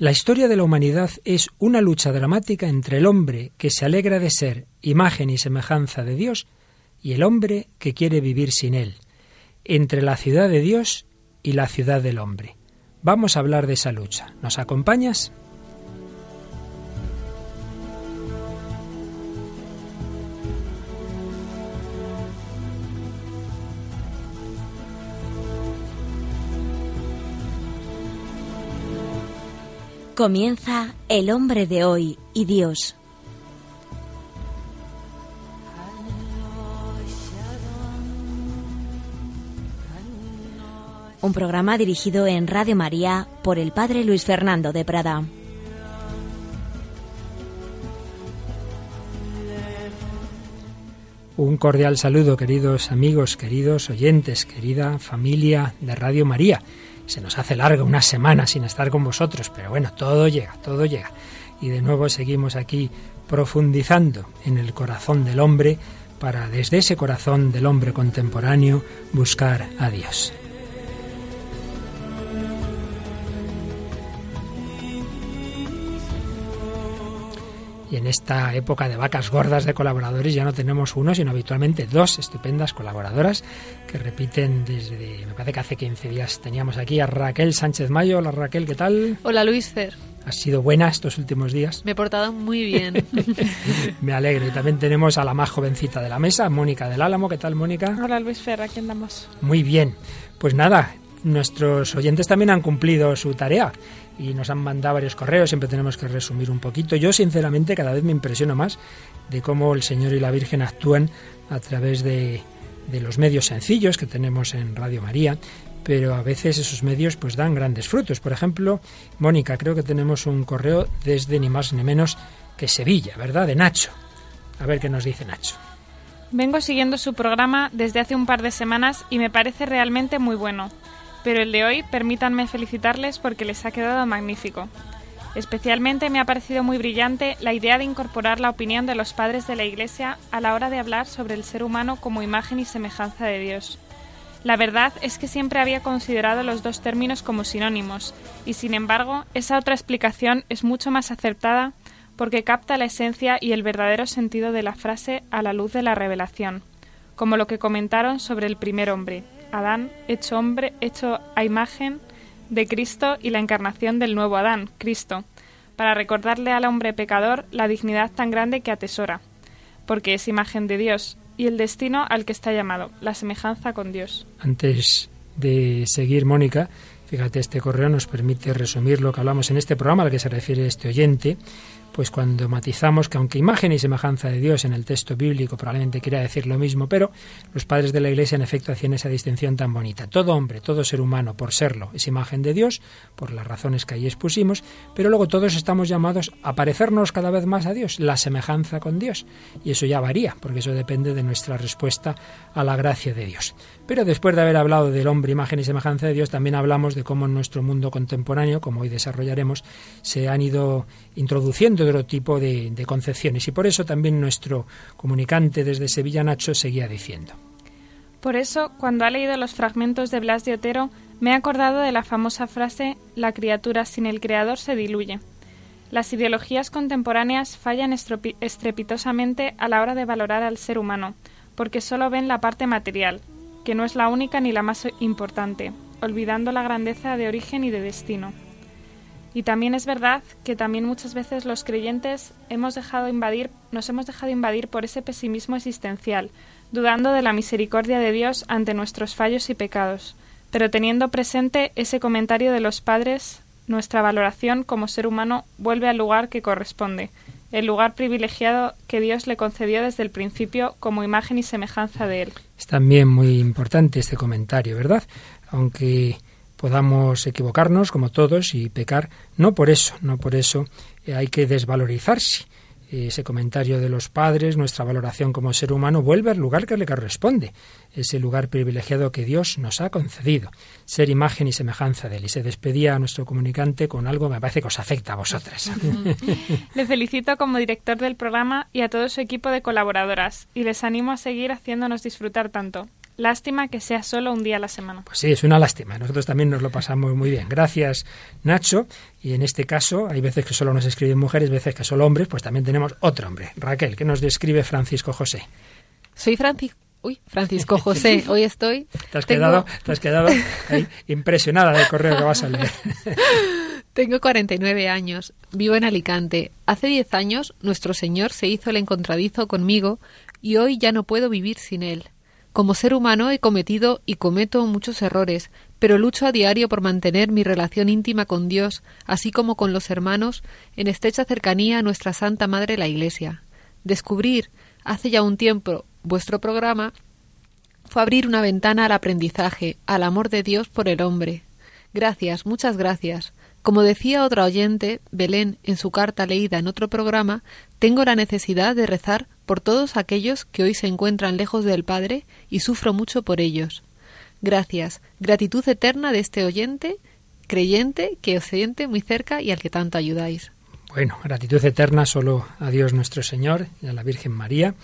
La historia de la humanidad es una lucha dramática entre el hombre que se alegra de ser imagen y semejanza de Dios y el hombre que quiere vivir sin él, entre la ciudad de Dios y la ciudad del hombre. Vamos a hablar de esa lucha. ¿Nos acompañas? Comienza El hombre de hoy y Dios. Un programa dirigido en Radio María por el Padre Luis Fernando de Prada. Un cordial saludo, queridos amigos, queridos oyentes, querida familia de Radio María. Se nos hace larga una semana sin estar con vosotros, pero bueno, todo llega, todo llega. Y de nuevo seguimos aquí profundizando en el corazón del hombre para desde ese corazón del hombre contemporáneo buscar a Dios. Y en esta época de vacas gordas de colaboradores ya no tenemos uno, sino habitualmente dos estupendas colaboradoras que repiten desde, me parece que hace 15 días teníamos aquí a Raquel Sánchez Mayo. Hola Raquel, ¿qué tal? Hola Luis Fer. ¿Has sido buena estos últimos días? Me he portado muy bien. me alegro. Y también tenemos a la más jovencita de la mesa, Mónica del Álamo. ¿Qué tal, Mónica? Hola Luis Fer, aquí andamos. Muy bien. Pues nada, nuestros oyentes también han cumplido su tarea y nos han mandado varios correos, siempre tenemos que resumir un poquito. Yo sinceramente cada vez me impresiono más de cómo el Señor y la Virgen actúan a través de, de los medios sencillos que tenemos en Radio María, pero a veces esos medios pues dan grandes frutos. Por ejemplo, Mónica, creo que tenemos un correo desde ni más ni menos que Sevilla, ¿verdad? De Nacho. A ver qué nos dice Nacho. Vengo siguiendo su programa desde hace un par de semanas y me parece realmente muy bueno pero el de hoy permítanme felicitarles porque les ha quedado magnífico. Especialmente me ha parecido muy brillante la idea de incorporar la opinión de los padres de la Iglesia a la hora de hablar sobre el ser humano como imagen y semejanza de Dios. La verdad es que siempre había considerado los dos términos como sinónimos, y sin embargo, esa otra explicación es mucho más acertada porque capta la esencia y el verdadero sentido de la frase a la luz de la revelación, como lo que comentaron sobre el primer hombre, Adán, hecho hombre, hecho a imagen de Cristo y la encarnación del nuevo Adán, Cristo, para recordarle al hombre pecador la dignidad tan grande que atesora, porque es imagen de Dios, y el destino al que está llamado, la semejanza con Dios. Antes de seguir, Mónica, fíjate, este correo nos permite resumir lo que hablamos en este programa al que se refiere este oyente, pues cuando matizamos que aunque imagen y semejanza de Dios en el texto bíblico probablemente quiera decir lo mismo, pero los padres de la Iglesia en efecto hacían esa distinción tan bonita. Todo hombre, todo ser humano, por serlo, es imagen de Dios, por las razones que ahí expusimos, pero luego todos estamos llamados a parecernos cada vez más a Dios, la semejanza con Dios. Y eso ya varía, porque eso depende de nuestra respuesta a la gracia de Dios. Pero después de haber hablado del hombre, imagen y semejanza de Dios, también hablamos de cómo en nuestro mundo contemporáneo, como hoy desarrollaremos, se han ido introduciendo otro tipo de, de concepciones. Y por eso también nuestro comunicante desde Sevilla, Nacho, seguía diciendo. Por eso, cuando ha leído los fragmentos de Blas de Otero, me he acordado de la famosa frase La criatura sin el creador se diluye. Las ideologías contemporáneas fallan estrepitosamente a la hora de valorar al ser humano, porque solo ven la parte material, que no es la única ni la más importante, olvidando la grandeza de origen y de destino. Y también es verdad que también muchas veces los creyentes hemos dejado invadir, nos hemos dejado invadir por ese pesimismo existencial, dudando de la misericordia de Dios ante nuestros fallos y pecados, pero teniendo presente ese comentario de los padres, nuestra valoración como ser humano vuelve al lugar que corresponde, el lugar privilegiado que Dios le concedió desde el principio como imagen y semejanza de Él. Es también muy importante este comentario, ¿verdad? Aunque podamos equivocarnos como todos y pecar, no por eso, no por eso hay que desvalorizarse ese comentario de los padres, nuestra valoración como ser humano, vuelve al lugar que le corresponde, ese lugar privilegiado que Dios nos ha concedido, ser imagen y semejanza de Él. Y se despedía a nuestro comunicante con algo que me parece que os afecta a vosotras. le felicito como director del programa y a todo su equipo de colaboradoras, y les animo a seguir haciéndonos disfrutar tanto. Lástima que sea solo un día a la semana. Pues sí, es una lástima. Nosotros también nos lo pasamos muy bien. Gracias, Nacho. Y en este caso, hay veces que solo nos escriben mujeres, veces que solo hombres, pues también tenemos otro hombre. Raquel, que nos describe Francisco José. Soy Francisco. Uy, Francisco José, hoy estoy. Te has quedado, te has quedado ahí, impresionada del correo que vas a leer. Tengo 49 años, vivo en Alicante. Hace 10 años nuestro Señor se hizo el encontradizo conmigo y hoy ya no puedo vivir sin Él. Como ser humano he cometido y cometo muchos errores, pero lucho a diario por mantener mi relación íntima con Dios, así como con los hermanos, en estrecha cercanía a nuestra Santa Madre la Iglesia. Descubrir, hace ya un tiempo, vuestro programa fue abrir una ventana al aprendizaje, al amor de Dios por el hombre. Gracias, muchas gracias. Como decía otra oyente, Belén, en su carta leída en otro programa, tengo la necesidad de rezar por todos aquellos que hoy se encuentran lejos del Padre y sufro mucho por ellos. Gracias, gratitud eterna de este oyente, creyente, que os siente muy cerca y al que tanto ayudáis. Bueno, gratitud eterna solo a Dios nuestro Señor y a la Virgen María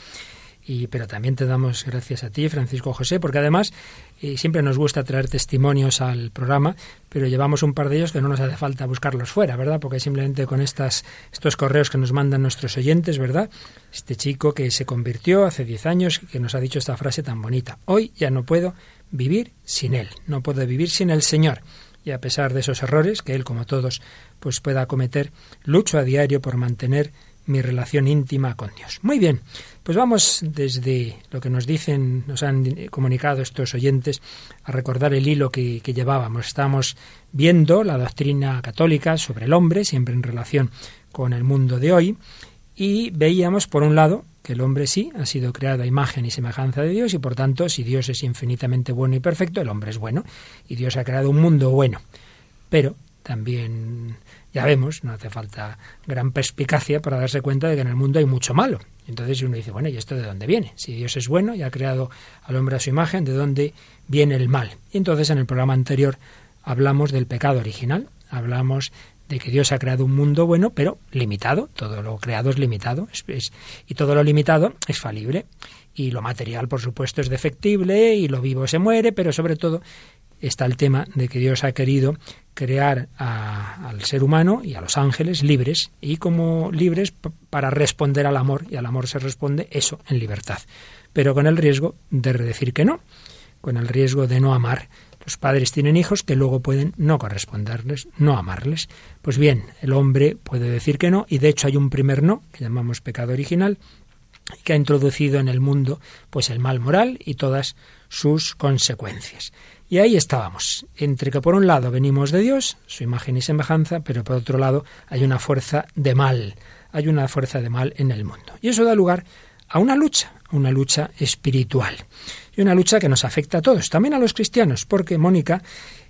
y, pero también te damos gracias a ti, Francisco José, porque además eh, siempre nos gusta traer testimonios al programa, pero llevamos un par de ellos que no nos hace falta buscarlos fuera, ¿verdad? Porque simplemente con estas, estos correos que nos mandan nuestros oyentes, ¿verdad? Este chico que se convirtió hace 10 años, que nos ha dicho esta frase tan bonita, hoy ya no puedo vivir sin él, no puedo vivir sin el Señor. Y a pesar de esos errores que él, como todos, pues pueda cometer, lucho a diario por mantener mi relación íntima con Dios. Muy bien, pues vamos desde lo que nos dicen, nos han comunicado estos oyentes, a recordar el hilo que, llevábamos. Estamos viendo la doctrina católica sobre el hombre, siempre en relación con el mundo de hoy, y veíamos, por un lado, que el hombre sí ha sido creado a imagen y semejanza de Dios, y por tanto, si Dios es infinitamente bueno y perfecto, el hombre es bueno, y Dios ha creado un mundo bueno. Pero también ya vemos, no hace falta gran perspicacia para darse cuenta de que en el mundo hay mucho malo. Entonces uno dice, bueno, ¿y esto de dónde viene? Si Dios es bueno y ha creado al hombre a su imagen, ¿de dónde viene el mal? Y entonces en el programa anterior hablamos del pecado original, hablamos de que Dios ha creado un mundo bueno, pero limitado, todo lo creado es limitado, y todo lo limitado es falible. Y lo material, por supuesto, es defectible, y lo vivo se muere, pero sobre todo está el tema de que Dios ha querido crear al ser humano y a los ángeles libres y como libres para responder al amor y al amor se responde eso en libertad, pero con el riesgo de decir que no, con el riesgo de no amar. Los padres tienen hijos que luego pueden no corresponderles, no amarles. Pues bien, el hombre puede decir que no y de hecho hay un primer no que llamamos pecado original que ha introducido en el mundo pues el mal moral y todas sus consecuencias. Y ahí estábamos, entre que por un lado venimos de Dios, su imagen y semejanza, pero por otro lado hay una fuerza de mal, hay una fuerza de mal en el mundo. Y eso da lugar a una lucha, una lucha espiritual. Y una lucha que nos afecta a todos, también a los cristianos, porque Mónica,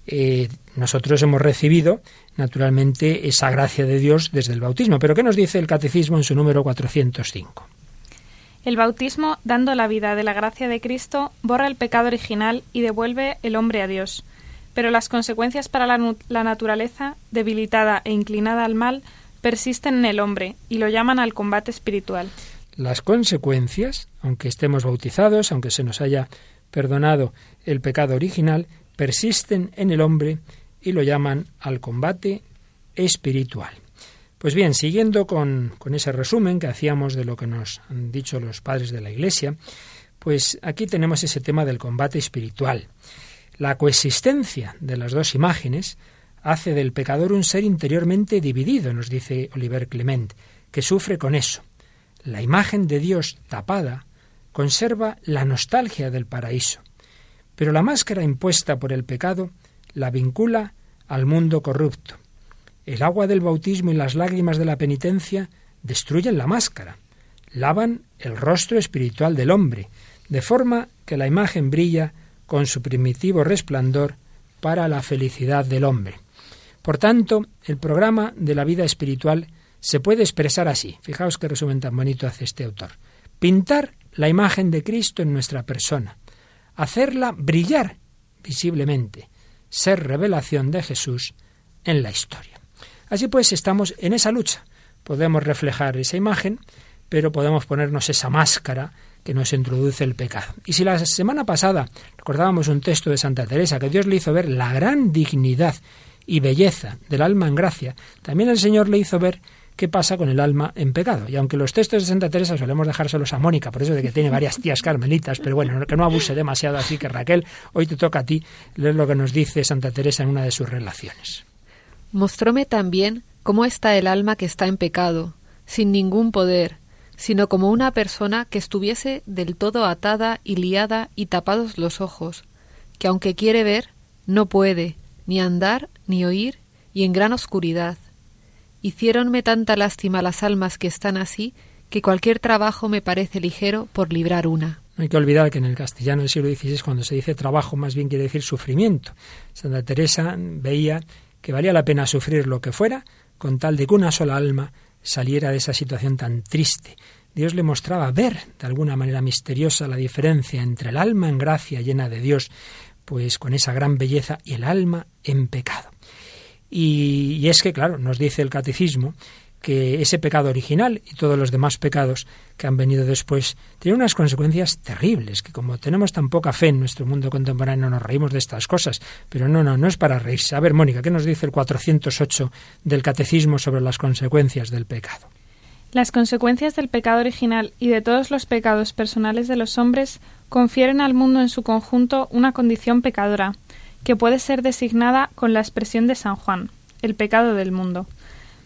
eh, nosotros hemos recibido naturalmente esa gracia de Dios desde el bautismo. Pero ¿qué nos dice el Catecismo en su número 405? El bautismo, dando la vida de la gracia de Cristo, borra el pecado original y devuelve el hombre a Dios. Pero las consecuencias para la, naturaleza, debilitada e inclinada al mal, persisten en el hombre y lo llaman al combate espiritual. Las consecuencias, aunque estemos bautizados, aunque se nos haya perdonado el pecado original, persisten en el hombre y lo llaman al combate espiritual. Pues bien, siguiendo con, ese resumen que hacíamos de lo que nos han dicho los padres de la Iglesia, pues aquí tenemos ese tema del combate espiritual. La coexistencia de las dos imágenes hace del pecador un ser interiormente dividido, nos dice Oliver Clement, que sufre con eso. La imagen de Dios tapada conserva la nostalgia del paraíso, pero la máscara impuesta por el pecado la vincula al mundo corrupto. El agua del bautismo y las lágrimas de la penitencia destruyen la máscara, lavan el rostro espiritual del hombre, de forma que la imagen brilla con su primitivo resplandor para la felicidad del hombre. Por tanto, el programa de la vida espiritual se puede expresar así. Fijaos qué resumen tan bonito hace este autor. Pintar la imagen de Cristo en nuestra persona, hacerla brillar visiblemente, ser revelación de Jesús en la historia. Así pues, estamos en esa lucha. Podemos reflejar esa imagen, pero podemos ponernos esa máscara que nos introduce el pecado. Y si la semana pasada recordábamos un texto de Santa Teresa que Dios le hizo ver la gran dignidad y belleza del alma en gracia, también el Señor le hizo ver qué pasa con el alma en pecado. Y aunque los textos de Santa Teresa solemos dejárselos a Mónica, por eso de que tiene varias tías carmelitas, pero bueno, que no abuse demasiado, así que Raquel, hoy te toca a ti leer lo que nos dice Santa Teresa en una de sus relaciones. Mostróme también cómo está el alma que está en pecado, sin ningún poder, sino como una persona que estuviese del todo atada y liada y tapados los ojos, que aunque quiere ver, no puede, ni andar, ni oír, y en gran oscuridad. Hiciéronme tanta lástima las almas que están así, que cualquier trabajo me parece ligero por librar una. No hay que olvidar que en el castellano del siglo XVI, cuando se dice trabajo, más bien quiere decir sufrimiento. Santa Teresa veía que valía la pena sufrir lo que fuera, con tal de que una sola alma saliera de esa situación tan triste. Dios le mostraba ver de alguna manera misteriosa la diferencia entre el alma en gracia llena de Dios, pues con esa gran belleza, y el alma en pecado. Y, y es que, claro, nos dice el catecismo que ese pecado original y todos los demás pecados que han venido después tienen unas consecuencias terribles, que como tenemos tan poca fe en nuestro mundo contemporáneo nos reímos de estas cosas, pero no, no, no es para reírse. A ver, Mónica, ¿qué nos dice el 408 del Catecismo sobre las consecuencias del pecado? Las consecuencias del pecado original y de todos los pecados personales de los hombres confieren al mundo en su conjunto una condición pecadora, que puede ser designada con la expresión de San Juan, el pecado del mundo.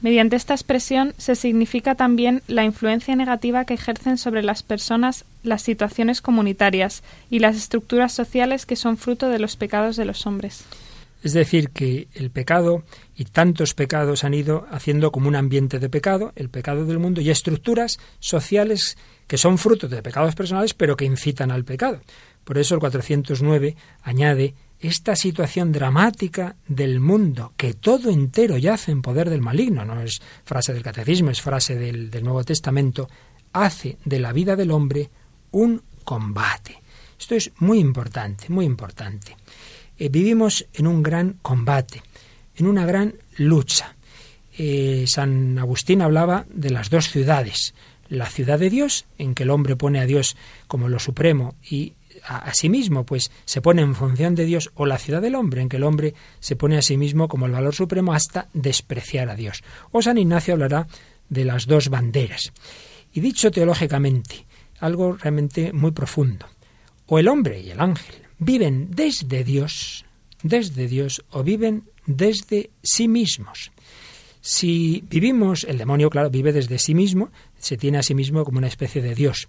Mediante esta expresión se significa también la influencia negativa que ejercen sobre las personas las situaciones comunitarias y las estructuras sociales que son fruto de los pecados de los hombres. Es decir, que el pecado y tantos pecados han ido haciendo como un ambiente de pecado, el pecado del mundo, y estructuras sociales que son fruto de pecados personales, pero que incitan al pecado. Por eso el 409 añade esta situación dramática del mundo, que todo entero yace en poder del maligno, no es frase del catecismo, es frase del, del Nuevo Testamento, hace de la vida del hombre un combate. Esto es muy importante, muy importante. Eh, vivimos en un gran combate, en una gran lucha. Eh, San Agustín hablaba de las dos ciudades, la ciudad de Dios, en que el hombre pone a Dios como lo supremo y a, sí mismo, pues se pone en función de Dios, o la ciudad del hombre, en que el hombre se pone a sí mismo como el valor supremo hasta despreciar a Dios. O San Ignacio hablará de las dos banderas. Y dicho teológicamente, algo realmente muy profundo. O el hombre y el ángel viven desde Dios, desde Dios, o viven desde sí mismos. Si vivimos, el demonio, claro, vive desde sí mismo, se tiene a sí mismo como una especie de Dios.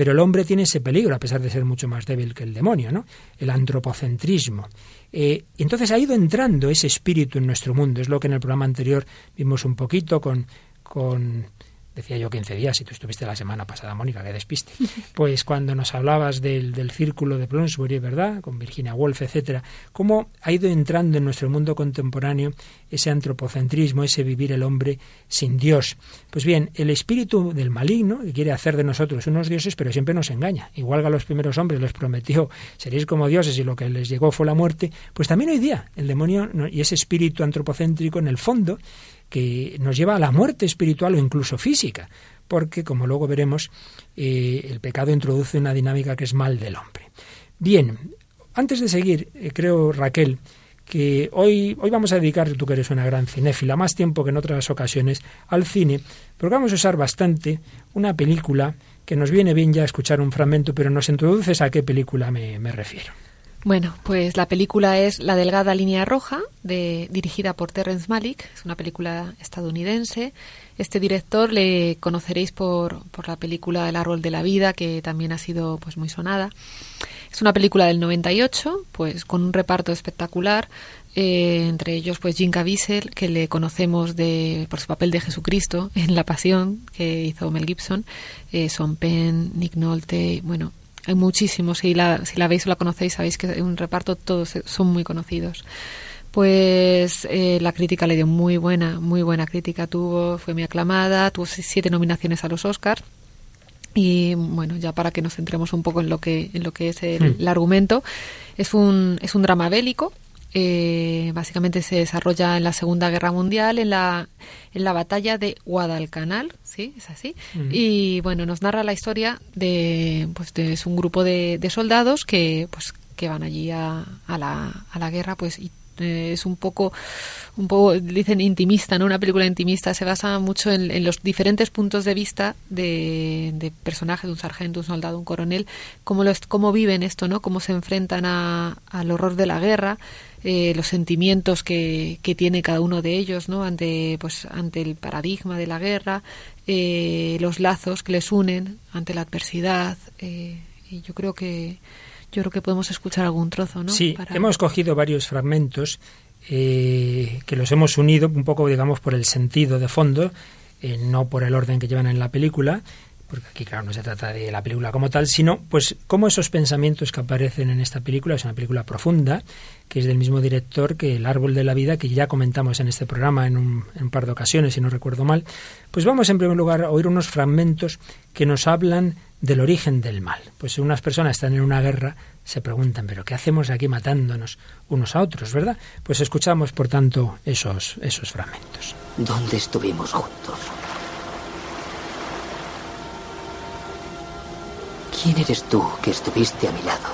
Pero el hombre tiene ese peligro, a pesar de ser mucho más débil que el demonio, ¿no? El antropocentrismo. Eh, entonces ha ido entrando ese espíritu en nuestro mundo. Es lo que en el programa anterior vimos un poquito con, con decía yo 15 días, y tú estuviste la semana pasada, Mónica, que despiste. Pues cuando nos hablabas del, del círculo de Bloomsbury, ¿verdad? Con Virginia Woolf, etcétera, cómo ha ido entrando en nuestro mundo contemporáneo ese antropocentrismo, ese vivir el hombre sin Dios. Pues bien, el espíritu del maligno, que quiere hacer de nosotros unos dioses, pero siempre nos engaña. Igual que a los primeros hombres les prometió seréis como dioses y lo que les llegó fue la muerte, pues también hoy día el demonio y ese espíritu antropocéntrico en el fondo que nos lleva a la muerte espiritual o incluso física, porque, como luego veremos, eh, el pecado introduce una dinámica que es mal del hombre. Bien, antes de seguir, eh, creo, Raquel, que hoy, hoy vamos a dedicar, tú que eres una gran cinéfila, más tiempo que en otras ocasiones, al cine, porque vamos a usar bastante una película que nos viene bien ya escuchar un fragmento, pero nos introduces a qué película me, me refiero. Bueno, pues la película es La delgada línea roja, de, dirigida por Terrence Malick, es una película estadounidense. Este director le conoceréis por, por la película El árbol de la vida, que también ha sido pues muy sonada. Es una película del 98, pues con un reparto espectacular, eh, entre ellos pues Jim Caviezel, que le conocemos de, por su papel de Jesucristo en La Pasión, que hizo Mel Gibson, eh, Son Penn, Nick Nolte, bueno, hay muchísimos. Si la, si la veis o la conocéis, sabéis que en un reparto todos son muy conocidos. Pues eh, la crítica le dio muy buena, muy buena crítica tuvo, fue muy aclamada, tuvo siete nominaciones a los Oscars. Y bueno, ya para que nos centremos un poco en lo que, en lo que es el, el argumento, es un, es un drama bélico Eh, básicamente se desarrolla en la Segunda Guerra Mundial, en la, en la batalla de Guadalcanal, ¿sí? Es así. Y bueno, nos narra la historia de, pues, de, es un grupo de, de soldados que, pues, que van allí a, a, la, a la guerra, pues, y eh, es un poco, un poco, dicen intimista, ¿no? Una película intimista. Se basa mucho en, los diferentes puntos de vista de, de, personajes, de un sargento, un soldado, un coronel, cómo, los, cómo viven esto, ¿no? Cómo se enfrentan a, al horror de la guerra, eh, los sentimientos que, que, tiene cada uno de ellos, ¿no? Ante, pues, ante el paradigma de la guerra, eh, los lazos que les unen ante la adversidad. Eh, y yo creo que yo creo que podemos escuchar algún trozo, ¿no? Sí, hemos cogido varios fragmentos eh, que los hemos unido un poco, digamos, por el sentido de fondo, eh, no por el orden que llevan en la película, porque aquí, claro, no se trata de la película como tal, sino, pues, cómo esos pensamientos que aparecen en esta película, es una película profunda, que es del mismo director que El Árbol de la Vida, que ya comentamos en este programa en un, en un par de ocasiones, si no recuerdo mal, pues vamos en primer lugar a oír unos fragmentos que nos hablan del origen del mal. Pues si unas personas están en una guerra, se preguntan, pero ¿qué hacemos aquí matándonos unos a otros, verdad? Pues escuchamos, por tanto, esos, esos fragmentos. ¿Dónde estuvimos juntos? ¿Quién eres tú que estuviste a mi lado?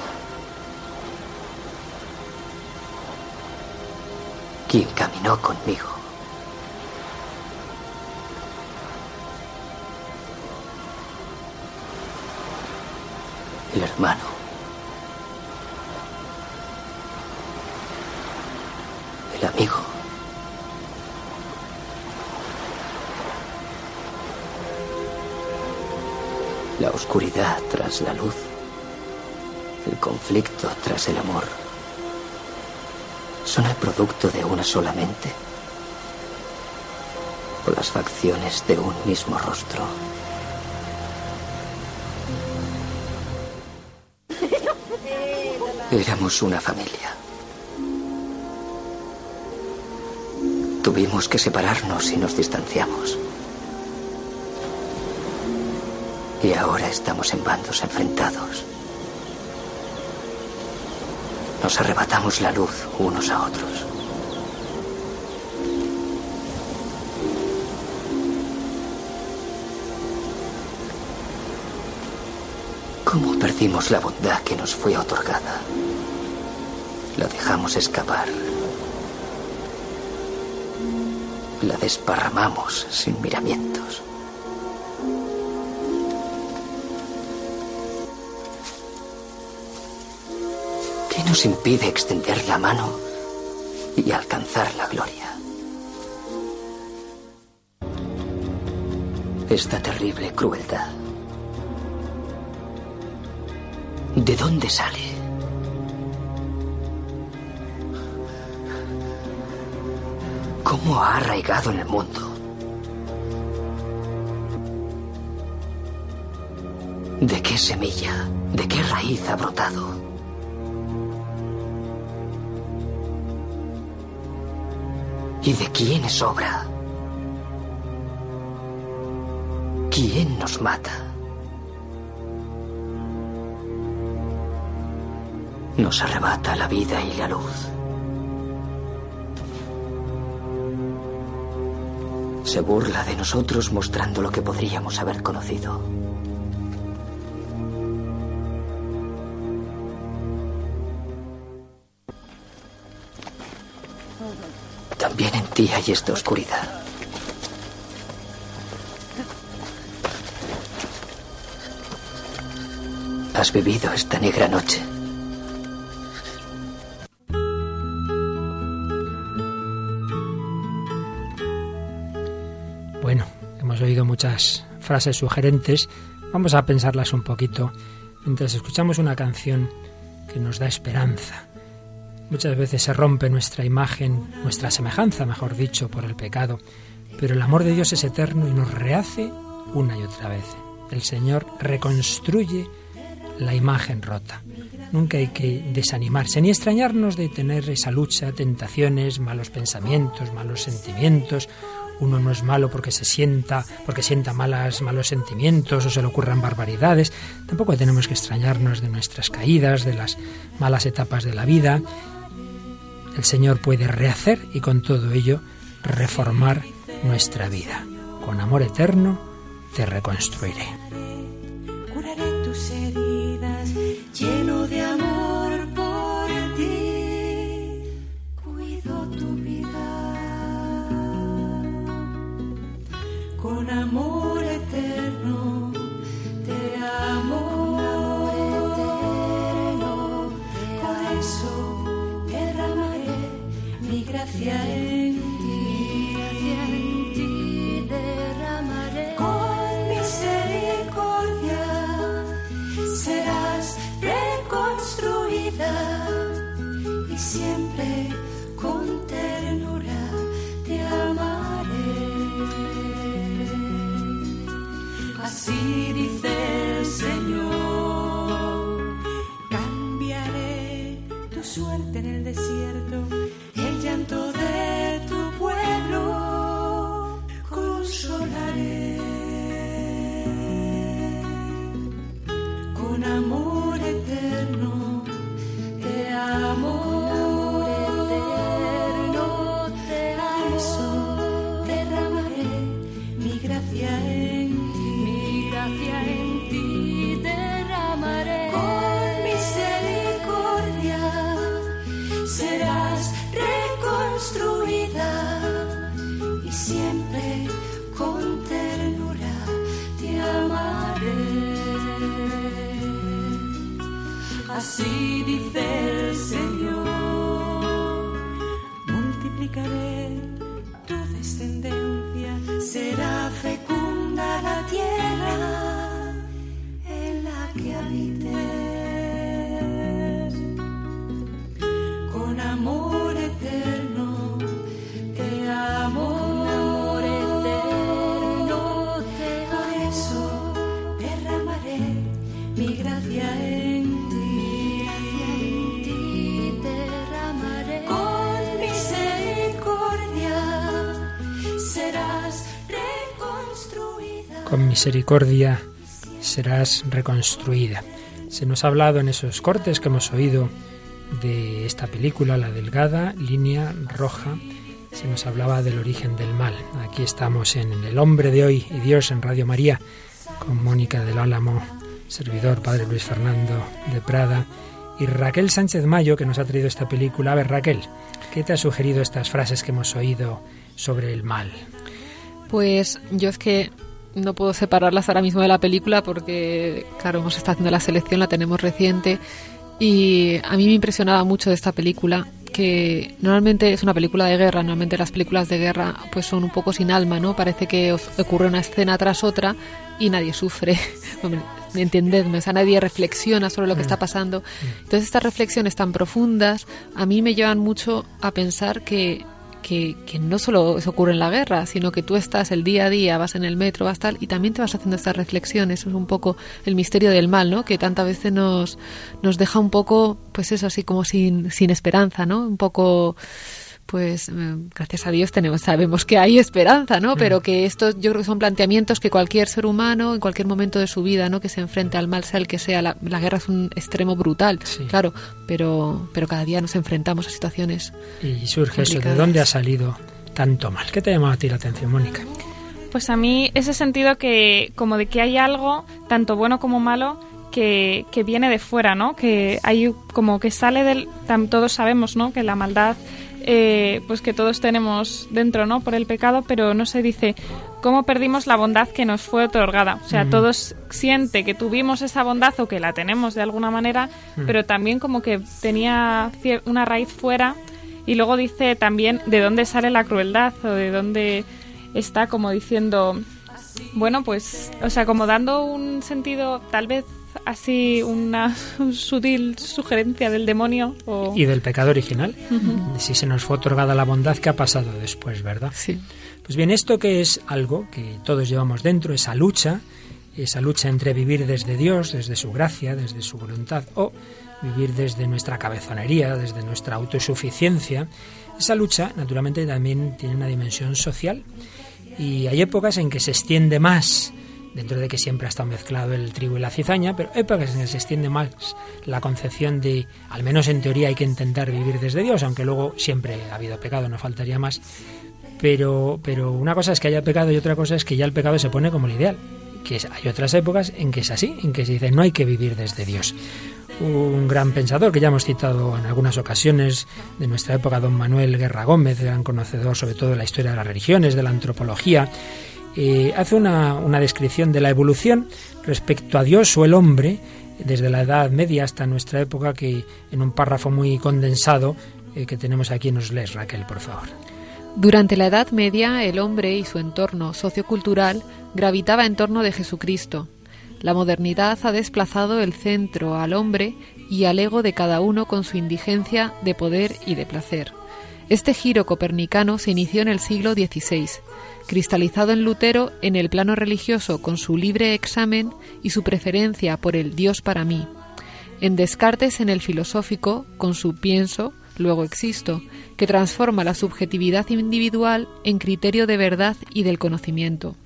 ¿Quién caminó conmigo? el hermano. El amigo. La oscuridad tras la luz. El conflicto tras el amor. ¿Son el producto de una sola mente? ¿O las facciones de un mismo rostro? Éramos una familia. Tuvimos que separarnos y nos distanciamos. Y ahora estamos en bandos enfrentados. Nos arrebatamos la luz unos a otros. ¿Cómo perdimos la bondad que nos fue otorgada? La dejamos escapar. La desparramamos sin miramientos. Nos impide extender la mano y alcanzar la gloria? Esta terrible crueldad ¿De dónde sale? ¿Cómo ha arraigado en el mundo? ¿De qué semilla, de qué raíz ha brotado? ¿Y de quién es obra? ¿Quién nos mata? nos arrebata la vida y la luz. Se burla de nosotros mostrando lo que podríamos haber conocido. Ti hay esta oscuridad. Has vivido esta negra noche. oído muchas frases sugerentes, vamos a pensarlas un poquito mientras escuchamos una canción que nos da esperanza. Muchas veces se rompe nuestra imagen, nuestra semejanza, mejor dicho, por el pecado, pero el amor de Dios es eterno y nos rehace una y otra vez. El Señor reconstruye la imagen rota. Nunca hay que desanimarse ni extrañarnos de tener esa lucha, tentaciones, malos pensamientos, malos sentimientos uno no es malo porque se sienta, porque sienta malas, malos sentimientos o se le ocurran barbaridades. Tampoco tenemos que extrañarnos de nuestras caídas, de las malas etapas de la vida. El Señor puede rehacer y con todo ello reformar nuestra vida. Con amor eterno te reconstruiré. Misericordia serás reconstruida. Se nos ha hablado en esos cortes que hemos oído de esta película, La Delgada, Línea Roja, se nos hablaba del origen del mal. Aquí estamos en El Hombre de Hoy y Dios en Radio María, con Mónica del Álamo, servidor Padre Luis Fernando de Prada, y Raquel Sánchez Mayo, que nos ha traído esta película. A ver, Raquel, ¿qué te ha sugerido estas frases que hemos oído sobre el mal? Pues yo es que no puedo separarlas ahora mismo de la película porque, claro, hemos estado haciendo la selección, la tenemos reciente y a mí me impresionaba mucho de esta película que normalmente es una película de guerra, normalmente las películas de guerra pues son un poco sin alma, ¿no? Parece que ocurre una escena tras otra y nadie sufre. Entendedme, o sea, nadie reflexiona sobre lo que está pasando. Entonces estas reflexiones tan profundas a mí me llevan mucho a pensar que que, que, no solo eso ocurre en la guerra, sino que tú estás el día a día, vas en el metro, vas tal, y también te vas haciendo estas reflexiones. Es un poco el misterio del mal, ¿no? Que tantas veces nos, nos deja un poco, pues eso, así como sin, sin esperanza, ¿no? Un poco pues gracias a Dios tenemos sabemos que hay esperanza, ¿no? Pero que estos yo creo que son planteamientos que cualquier ser humano en cualquier momento de su vida, ¿no? Que se enfrente al mal sea el que sea, la, la guerra es un extremo brutal, sí. claro, pero pero cada día nos enfrentamos a situaciones y surge complicadas. eso, ¿de dónde ha salido tanto mal? ¿Qué te ha llamado a ti la atención, Mónica? Pues a mí ese sentido que como de que hay algo tanto bueno como malo que, que, viene de fuera, ¿no? Que hay como que sale del... Todos sabemos, ¿no? Que la maldad eh, pues que todos tenemos dentro, ¿no? Por el pecado, pero no se dice cómo perdimos la bondad que nos fue otorgada. O sea, todos siente que tuvimos esa bondad o que la tenemos de alguna manera, pero también como que tenía una raíz fuera. Y luego dice también de dónde sale la crueldad o de dónde está como diciendo, bueno, pues, o sea, como dando un sentido tal vez así una sutil sugerencia del demonio. O... Y del pecado original. Uh -huh. Si se nos fue otorgada la bondad, ¿qué ha pasado después, verdad? Sí. Pues bien, esto que es algo que todos llevamos dentro, esa lucha, esa lucha entre vivir desde Dios, desde su gracia, desde su voluntad, o vivir desde nuestra cabezonería, desde nuestra autosuficiencia, esa lucha naturalmente también tiene una dimensión social. Y hay épocas en que se extiende más dentro de que siempre ha estado mezclado el trigo y la cizaña, pero épocas en que se extiende más la concepción de, al menos en teoría hay que intentar vivir desde Dios, aunque luego siempre ha habido pecado, no faltaría más. Pero, pero una cosa es que haya pecado y otra cosa es que ya el pecado se pone como el ideal. Que hay otras épocas en que es así, en que se dice no hay que vivir desde Dios un gran pensador que ya hemos citado en algunas ocasiones de nuestra época, don Manuel Guerra Gómez, gran conocedor sobre todo de la historia de las religiones, de la antropología, eh, hace una, descripción de la evolución respecto a Dios o el hombre desde la Edad Media hasta nuestra época que en un párrafo muy condensado eh, que tenemos aquí nos lees Raquel, por favor. Durante la Edad Media, el hombre y su entorno sociocultural gravitaba en torno de Jesucristo, la modernidad ha desplazado el centro al hombre y al ego de cada uno con su indigencia de poder y de placer. Este giro copernicano se inició en el siglo XVI, cristalizado en Lutero en el plano religioso con su libre examen y su preferencia por el Dios para mí, en Descartes en el filosófico con su pienso, luego existo, que transforma la subjetividad individual en criterio de verdad y del conocimiento,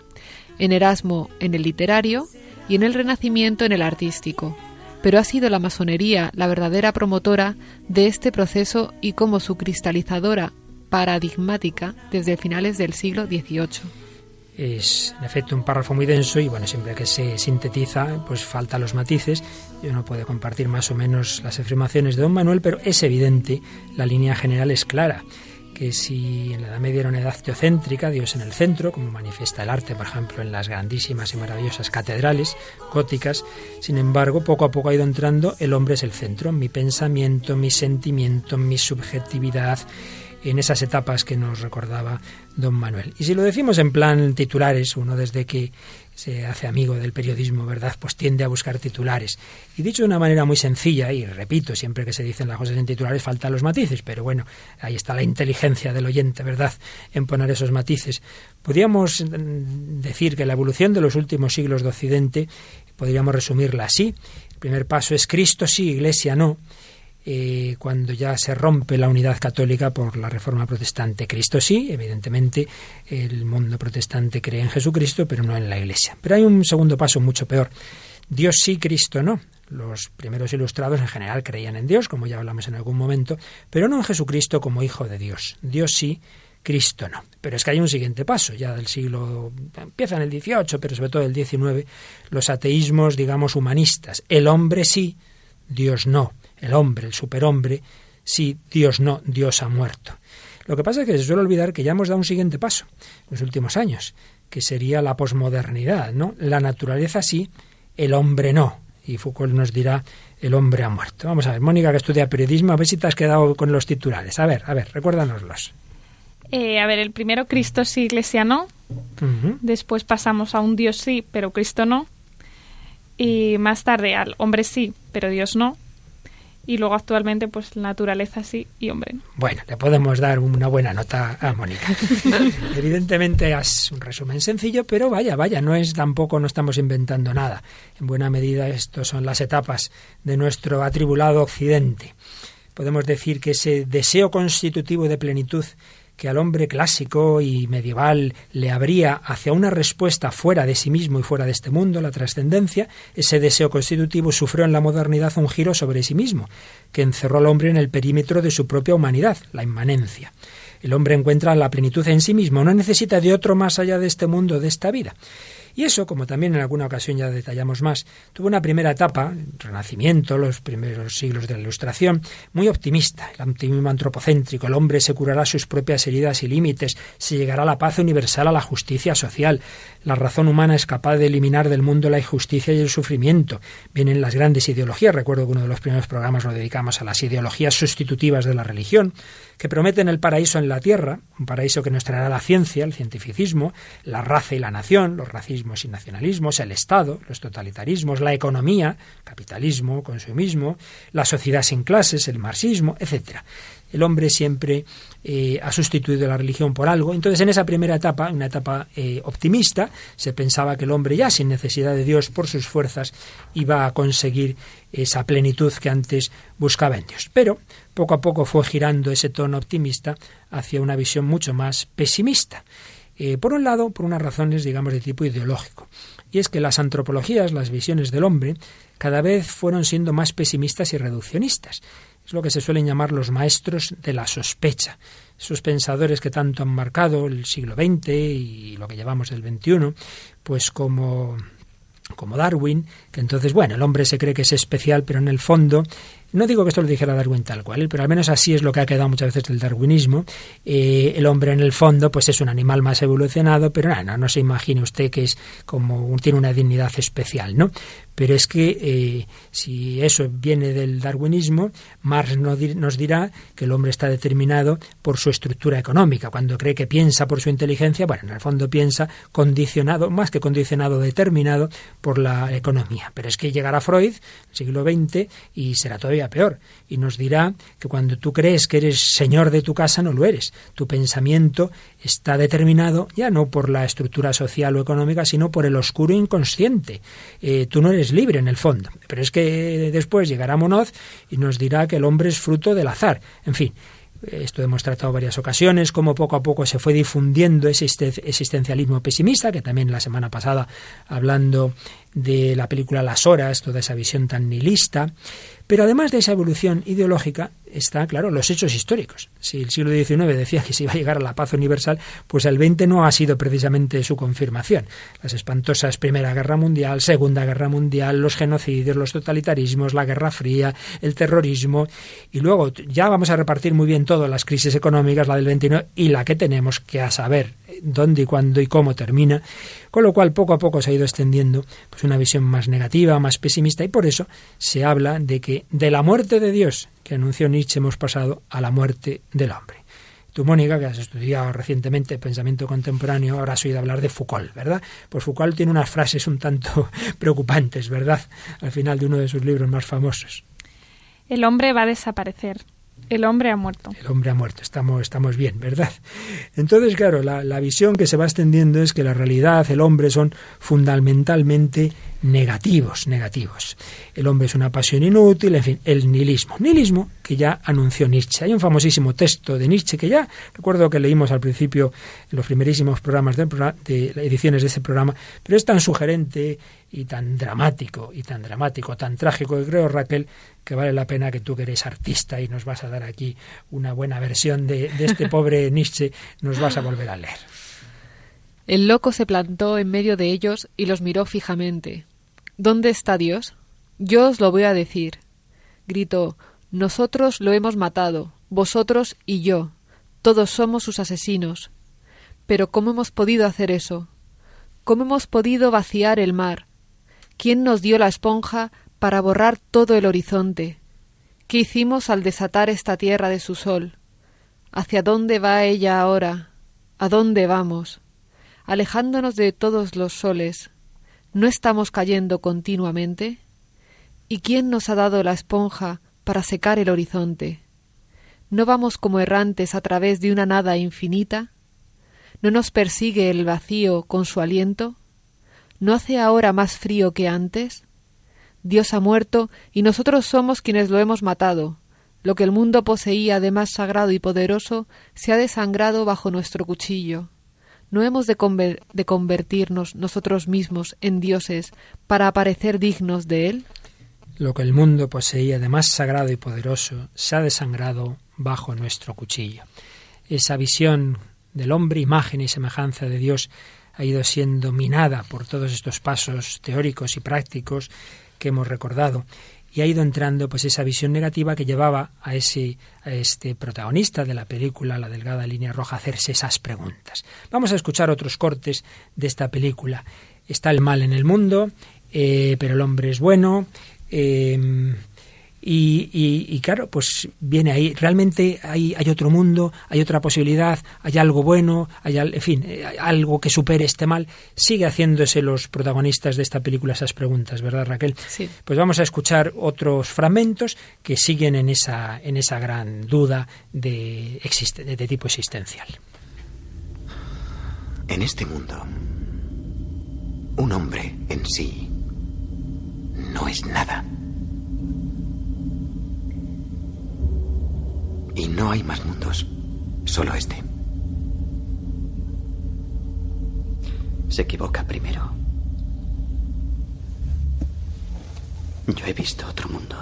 en Erasmo en el literario y en el Renacimiento en el artístico, pero ha sido la masonería la verdadera promotora de este proceso y como su cristalizadora paradigmática desde finales del siglo XVIII. Es en efecto un párrafo muy denso y bueno, siempre que se sintetiza pues falta los matices. Yo no puedo compartir más o menos las afirmaciones de don Manuel, pero es evidente, la línea general es clara que si en la Edad Media era una edad teocéntrica, Dios en el centro, como manifiesta el arte, por ejemplo, en las grandísimas y maravillosas catedrales góticas, sin embargo, poco a poco ha ido entrando el hombre es el centro, mi pensamiento, mi sentimiento, mi subjetividad, en esas etapas que nos recordaba don Manuel. Y si lo decimos en plan titulares, uno desde que se hace amigo del periodismo, ¿verdad? Pues tiende a buscar titulares. Y dicho de una manera muy sencilla, y repito, siempre que se dicen las cosas en titulares faltan los matices, pero bueno, ahí está la inteligencia del oyente, ¿verdad?, en poner esos matices. Podríamos mm, decir que la evolución de los últimos siglos de Occidente, podríamos resumirla así. El primer paso es Cristo sí, Iglesia no eh, cuando ya se rompe la unidad católica por la reforma protestante. Cristo sí, evidentemente el mundo protestante cree en Jesucristo, pero no en la Iglesia. Pero hay un segundo paso mucho peor. Dios sí, Cristo no. Los primeros ilustrados en general creían en Dios, como ya hablamos en algún momento, pero no en Jesucristo como Hijo de Dios. Dios sí, Cristo no. Pero es que hay un siguiente paso, ya del siglo, empieza en el XVIII, pero sobre todo el XIX, los ateísmos, digamos, humanistas. El hombre sí, Dios no el hombre, el superhombre, sí, Dios no, Dios ha muerto. Lo que pasa es que se suele olvidar que ya hemos dado un siguiente paso en los últimos años, que sería la posmodernidad, ¿no? La naturaleza sí, el hombre no. Y Foucault nos dirá, el hombre ha muerto. Vamos a ver, Mónica, que estudia periodismo, a ver si te has quedado con los titulares. A ver, a ver, recuérdanoslos. Eh, a ver, el primero, Cristo sí, Iglesia no. Después pasamos a un Dios sí, pero Cristo no. Y más tarde al hombre sí, pero Dios no y luego actualmente pues naturaleza sí y hombre. Bueno, le podemos dar una buena nota a Mónica. Evidentemente es un resumen sencillo, pero vaya, vaya, no es tampoco no estamos inventando nada. En buena medida estos son las etapas de nuestro atribulado occidente. Podemos decir que ese deseo constitutivo de plenitud que al hombre clásico y medieval le abría hacia una respuesta fuera de sí mismo y fuera de este mundo, la trascendencia, ese deseo constitutivo sufrió en la modernidad un giro sobre sí mismo, que encerró al hombre en el perímetro de su propia humanidad, la inmanencia. El hombre encuentra la plenitud en sí mismo, no necesita de otro más allá de este mundo, de esta vida. Y eso, como también en alguna ocasión ya detallamos más, tuvo una primera etapa, el Renacimiento, los primeros siglos de la Ilustración, muy optimista, el optimismo antropocéntrico, el hombre se curará sus propias heridas y límites, se llegará a la paz universal, a la justicia social, la razón humana es capaz de eliminar del mundo la injusticia y el sufrimiento. Vienen las grandes ideologías, recuerdo que uno de los primeros programas lo dedicamos a las ideologías sustitutivas de la religión, que prometen el paraíso en la tierra, un paraíso que nos traerá la ciencia, el cientificismo, la raza y la nación, los racismos y nacionalismos, el Estado, los totalitarismos, la economía, capitalismo, consumismo, la sociedad sin clases, el marxismo, etcétera el hombre siempre eh, ha sustituido la religión por algo. Entonces, en esa primera etapa, una etapa eh, optimista, se pensaba que el hombre ya sin necesidad de Dios por sus fuerzas iba a conseguir esa plenitud que antes buscaba en Dios. Pero poco a poco fue girando ese tono optimista hacia una visión mucho más pesimista. Eh, por un lado, por unas razones, digamos, de tipo ideológico. Y es que las antropologías, las visiones del hombre, cada vez fueron siendo más pesimistas y reduccionistas. Es lo que se suelen llamar los maestros de la sospecha. Esos pensadores que tanto han marcado el siglo XX y lo que llevamos del XXI, pues como como Darwin, que entonces, bueno, el hombre se cree que es especial, pero en el fondo no digo que esto lo dijera Darwin tal cual, pero al menos así es lo que ha quedado muchas veces del darwinismo. Eh, el hombre en el fondo pues es un animal más evolucionado, pero no, no, se imagine usted que es como tiene una dignidad especial, ¿no? Pero es que eh, si eso viene del darwinismo, Marx nos dirá que el hombre está determinado por su estructura económica. Cuando cree que piensa por su inteligencia, bueno, en el fondo piensa condicionado, más que condicionado, determinado por la economía. Pero es que llegará Freud, siglo XX, y será todavía peor, y nos dirá que cuando tú crees que eres señor de tu casa, no lo eres. Tu pensamiento está determinado ya no por la estructura social o económica, sino por el oscuro inconsciente. Eh, tú no eres libre en el fondo. Pero es que después llegará Monoz y nos dirá que el hombre es fruto del azar. En fin, esto hemos tratado varias ocasiones, cómo poco a poco se fue difundiendo ese existencialismo pesimista, que también la semana pasada, hablando de la película Las Horas, toda esa visión tan nihilista. Pero además de esa evolución ideológica, está, claro, los hechos históricos. Si el siglo XIX decía que se iba a llegar a la paz universal, pues el XX no ha sido precisamente su confirmación. Las espantosas Primera Guerra Mundial, Segunda Guerra Mundial, los genocidios, los totalitarismos, la Guerra Fría, el terrorismo, y luego ya vamos a repartir muy bien todas las crisis económicas, la del XXI y la que tenemos que a saber dónde y cuándo y cómo termina, con lo cual poco a poco se ha ido extendiendo pues una visión más negativa, más pesimista, y por eso se habla de que de la muerte de Dios que anunció Nietzsche hemos pasado a la muerte del hombre. Tú, Mónica, que has estudiado recientemente pensamiento contemporáneo, habrás oído hablar de Foucault, ¿verdad? Pues Foucault tiene unas frases un tanto preocupantes, ¿verdad? Al final de uno de sus libros más famosos. El hombre va a desaparecer. El hombre ha muerto. El hombre ha muerto, estamos, estamos bien, ¿verdad? Entonces, claro, la, la visión que se va extendiendo es que la realidad, el hombre son fundamentalmente negativos, negativos. El hombre es una pasión inútil, en fin, el nihilismo. Nihilismo que ya anunció Nietzsche. Hay un famosísimo texto de Nietzsche que ya recuerdo que leímos al principio en los primerísimos programas de, de ediciones de este programa, pero es tan sugerente y tan dramático y tan dramático, tan trágico que creo, Raquel, que vale la pena que tú que eres artista y nos vas a dar aquí una buena versión de, de este pobre Nietzsche, nos vas a volver a leer. El loco se plantó en medio de ellos y los miró fijamente. ¿Dónde está Dios? Yo os lo voy a decir. Gritó, nosotros lo hemos matado, vosotros y yo. Todos somos sus asesinos. Pero ¿cómo hemos podido hacer eso? ¿Cómo hemos podido vaciar el mar? ¿Quién nos dio la esponja para borrar todo el horizonte? ¿Qué hicimos al desatar esta tierra de su sol? ¿Hacia dónde va ella ahora? ¿A dónde vamos? Alejándonos de todos los soles, ¿No estamos cayendo continuamente? ¿Y quién nos ha dado la esponja para secar el horizonte? ¿No vamos como errantes a través de una nada infinita? ¿No nos persigue el vacío con su aliento? ¿No hace ahora más frío que antes? Dios ha muerto y nosotros somos quienes lo hemos matado. Lo que el mundo poseía de más sagrado y poderoso se ha desangrado bajo nuestro cuchillo. ¿No hemos de, convertirnos nosotros mismos en dioses para aparecer dignos de Él? Lo que el mundo poseía de más sagrado y poderoso se ha desangrado bajo nuestro cuchillo. Esa visión del hombre, imagen y semejanza de Dios, ha ido siendo minada por todos estos pasos teóricos y prácticos que hemos recordado y ha ido entrando pues esa visión negativa que llevaba a ese a este protagonista de la película La delgada línea roja a hacerse esas preguntas. Vamos a escuchar otros cortes de esta película. Está el mal en el mundo, eh, pero el hombre es bueno. Eh, y, claro, pues viene ahí. Realmente hay, hay, otro mundo, hay otra posibilidad, hay algo bueno, hay, en fin, eh, algo que supere este mal. Sigue haciéndose los protagonistas de esta película esas preguntas, ¿verdad, Raquel? Sí. Pues vamos a escuchar otros fragmentos que siguen en esa, en esa gran duda de, de tipo existencial. En este mundo, un hombre en sí no es nada. Y no hay más mundos, solo este. se equivoca primero. Yo he visto otro mundo.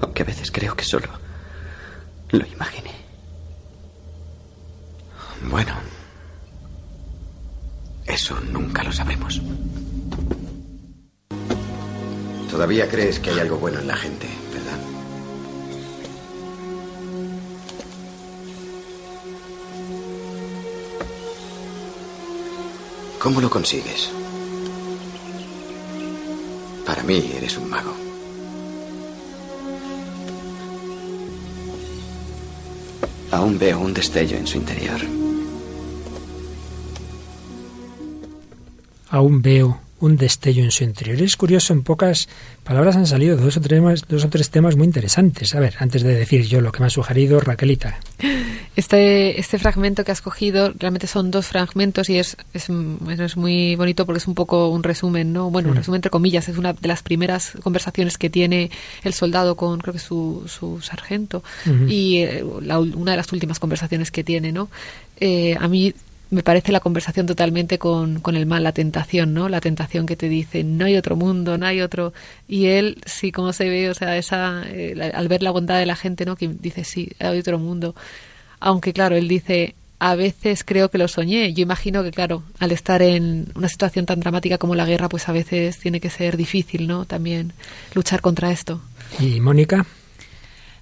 Aunque a veces creo que solo lo imaginé. Bueno, eso nunca lo sabremos. Todavía crees que hay algo bueno en la gente, ¿verdad? ¿Cómo lo consigues? Para mí eres un mago. Aún veo un destello en su interior. Aún veo un destello en su interior. Es curioso, en pocas palabras han salido dos o, tres, dos o tres temas muy interesantes. A ver, antes de decir yo lo que me ha sugerido Raquelita. Este, este fragmento que has cogido realmente son dos fragmentos y es, es, es muy bonito porque es un poco un resumen, ¿no? Bueno, un resumen entre comillas, es una de las primeras conversaciones que tiene el soldado con, creo que su, su sargento y eh, la, una de las últimas conversaciones que tiene, ¿no? Eh, a mí me parece la conversación totalmente con, con, el mal, la tentación, ¿no? La tentación que te dice, no hay otro mundo, no hay otro. Y él, sí, como se ve, o sea, esa, eh, al ver la bondad de la gente, ¿no? Que dice, sí, hay otro mundo. Aunque, claro, él dice, a veces creo que lo soñé. Yo imagino que, claro, al estar en una situación tan dramática como la guerra, pues a veces tiene que ser difícil, ¿no? También luchar contra esto. ¿Y Mónica?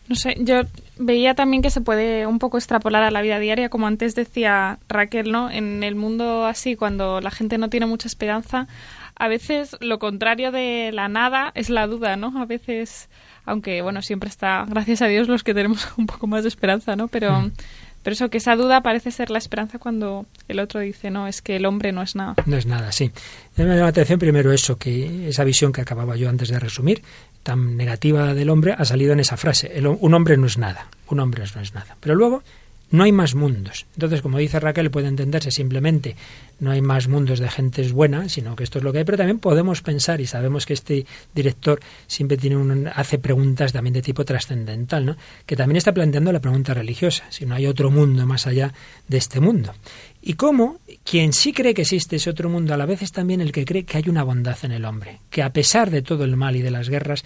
No sé, yo veía también que se puede un poco extrapolar a la vida diaria, como antes decía Raquel, ¿no? En el mundo así, cuando la gente no tiene mucha esperanza, a veces lo contrario de la nada es la duda, ¿no? A veces, aunque bueno, siempre está, gracias a Dios, los que tenemos un poco más de esperanza, ¿no? Pero, mm. Pero eso, que esa duda parece ser la esperanza cuando el otro dice, no, es que el hombre no es nada. No es nada, sí. Me llama la atención primero eso, que esa visión que acababa yo antes de resumir, tan negativa del hombre ha salido en esa frase. Un hombre no es nada, un hombre no es nada. Pero luego no hay más mundos. Entonces, como dice Raquel, puede entenderse simplemente no hay más mundos de gentes buenas, sino que esto es lo que hay, pero también podemos pensar, y sabemos que este director siempre tiene un, hace preguntas también de tipo trascendental, ¿no? que también está planteando la pregunta religiosa, si no hay otro mundo más allá de este mundo. Y cómo quien sí cree que existe ese otro mundo a la vez es también el que cree que hay una bondad en el hombre, que a pesar de todo el mal y de las guerras,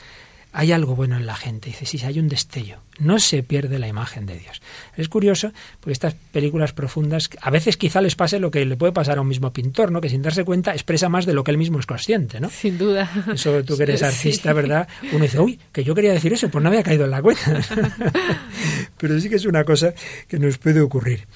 hay algo bueno en la gente. Dice, sí, hay un destello. No se pierde la imagen de Dios. Es curioso, porque estas películas profundas, a veces quizá les pase lo que le puede pasar a un mismo pintor, ¿no? Que sin darse cuenta expresa más de lo que él mismo es consciente, ¿no? Sin duda. Eso tú que eres artista, ¿verdad? Uno dice, uy, que yo quería decir eso, pues no había caído en la cuenta. pero sí que es una cosa que nos puede ocurrir.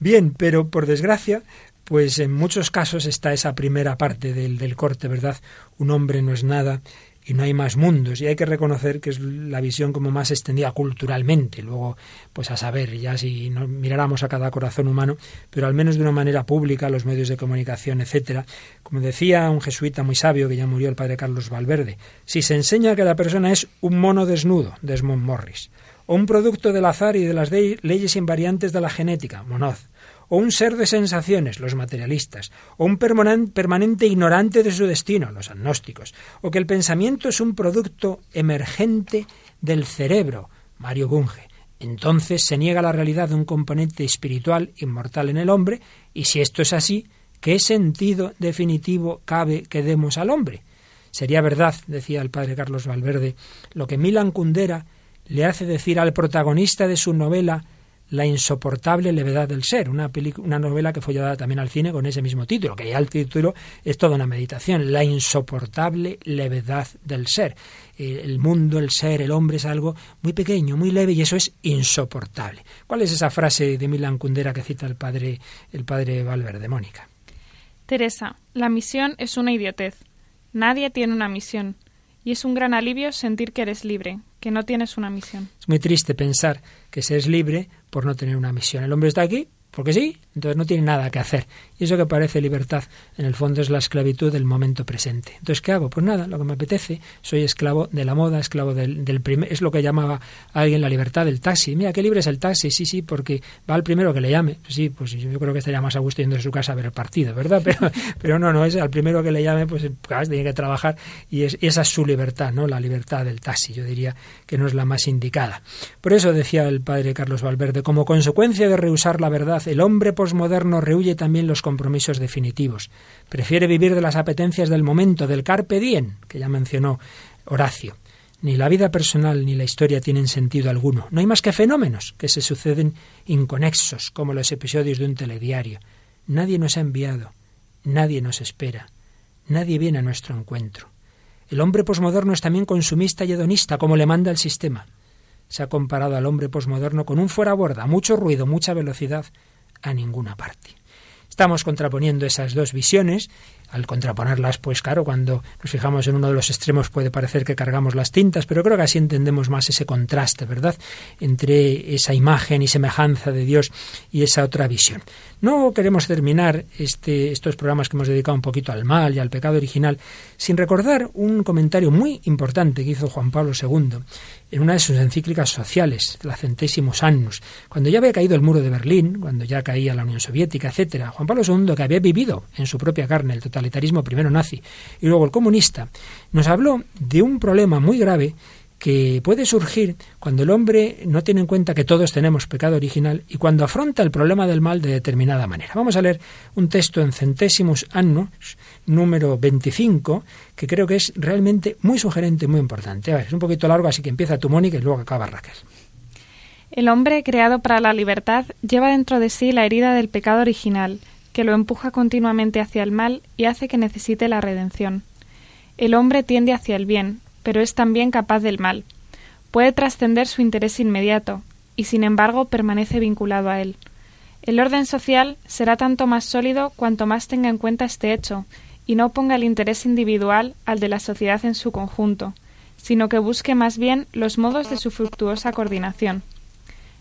Bien, pero por desgracia, pues en muchos casos está esa primera parte del, del corte, ¿verdad? Un hombre no es nada y no hay más mundos. Y hay que reconocer que es la visión como más extendida culturalmente. Luego pues a saber ya si no miráramos a cada corazón humano pero al menos de una manera pública los medios de comunicación etcétera. Como decía un jesuita muy sabio que ya murió el padre Carlos Valverde si se enseña que la persona es un mono desnudo Desmond Morris o un producto del azar y de las leyes invariantes de la genética Monoz o un ser de sensaciones, los materialistas, o un permanente ignorante de su destino, los agnósticos, o que el pensamiento es un producto emergente del cerebro, Mario Bunge. Entonces se niega la realidad de un componente espiritual inmortal en el hombre, y si esto es así, ¿qué sentido definitivo cabe que demos al hombre? Sería verdad, decía el padre Carlos Valverde, lo que Milan Kundera le hace decir al protagonista de su novela la insoportable levedad del ser, una, una novela que fue llevada también al cine con ese mismo título, que ya el título es toda una meditación, la insoportable levedad del ser. El mundo, el ser, el hombre es algo muy pequeño, muy leve y eso es insoportable. ¿Cuál es esa frase de Milan Kundera que cita el padre, el padre Valverde, Mónica? Teresa, la misión es una idiotez. Nadie tiene una misión. Y es un gran alivio sentir que eres libre, que no tienes una misión. Es muy triste pensar que se es libre por no tener una misión. El hombre está aquí porque sí, entonces no tiene nada que hacer. Y eso que parece libertad, en el fondo es la esclavitud del momento presente. Entonces, ¿qué hago? Pues nada, lo que me apetece, soy esclavo de la moda, esclavo del, primer, es lo que llamaba alguien la libertad del taxi. Mira, qué libre es el taxi, sí, sí, porque va al primero que le llame. Sí, pues yo creo que estaría más a gusto yendo a su casa a ver el partido, ¿verdad? Pero, pero no, no, es al primero que le llame, pues tiene que trabajar y, es, y esa es su libertad, ¿no? La libertad del taxi, yo diría que no es la más indicada. Por eso decía el padre Carlos Valverde, como consecuencia de rehusar la verdad, el hombre posmoderno rehuye también los compromisos definitivos. Prefiere vivir de las apetencias del momento, del carpe diem, que ya mencionó Horacio. Ni la vida personal ni la historia tienen sentido alguno. No hay más que fenómenos que se suceden inconexos, como los episodios de un telediario. Nadie nos ha enviado, nadie nos espera, nadie viene a nuestro encuentro. El hombre posmoderno es también consumista y hedonista, como le manda el sistema. Se ha comparado al hombre posmoderno con un fuera borda, mucho ruido, mucha velocidad, a ninguna parte. Estamos contraponiendo esas dos visiones. Al contraponerlas, pues claro, cuando nos fijamos en uno de los extremos puede parecer que cargamos las tintas, pero creo que así entendemos más ese contraste, ¿verdad?, entre esa imagen y semejanza de Dios y esa otra visión. No queremos terminar este, estos programas que hemos dedicado un poquito al mal y al pecado original sin recordar un comentario muy importante que hizo Juan Pablo II en una de sus encíclicas sociales, la Centésimos Annus, cuando ya había caído el muro de Berlín, cuando ya caía la Unión Soviética, etcétera. Juan Pablo II, que había vivido en su propia carne el totalitarismo primero nazi y luego el comunista, nos habló de un problema muy grave que puede surgir cuando el hombre no tiene en cuenta que todos tenemos pecado original y cuando afronta el problema del mal de determinada manera. Vamos a leer un texto en Centésimos Annus, número 25, que creo que es realmente muy sugerente, muy importante. A ver, es un poquito largo, así que empieza tu Mónica y luego acaba Raquel. El hombre creado para la libertad lleva dentro de sí la herida del pecado original, que lo empuja continuamente hacia el mal y hace que necesite la redención. El hombre tiende hacia el bien, pero es también capaz del mal. Puede trascender su interés inmediato, y sin embargo permanece vinculado a él. El orden social será tanto más sólido cuanto más tenga en cuenta este hecho, y no ponga el interés individual al de la sociedad en su conjunto, sino que busque más bien los modos de su fructuosa coordinación.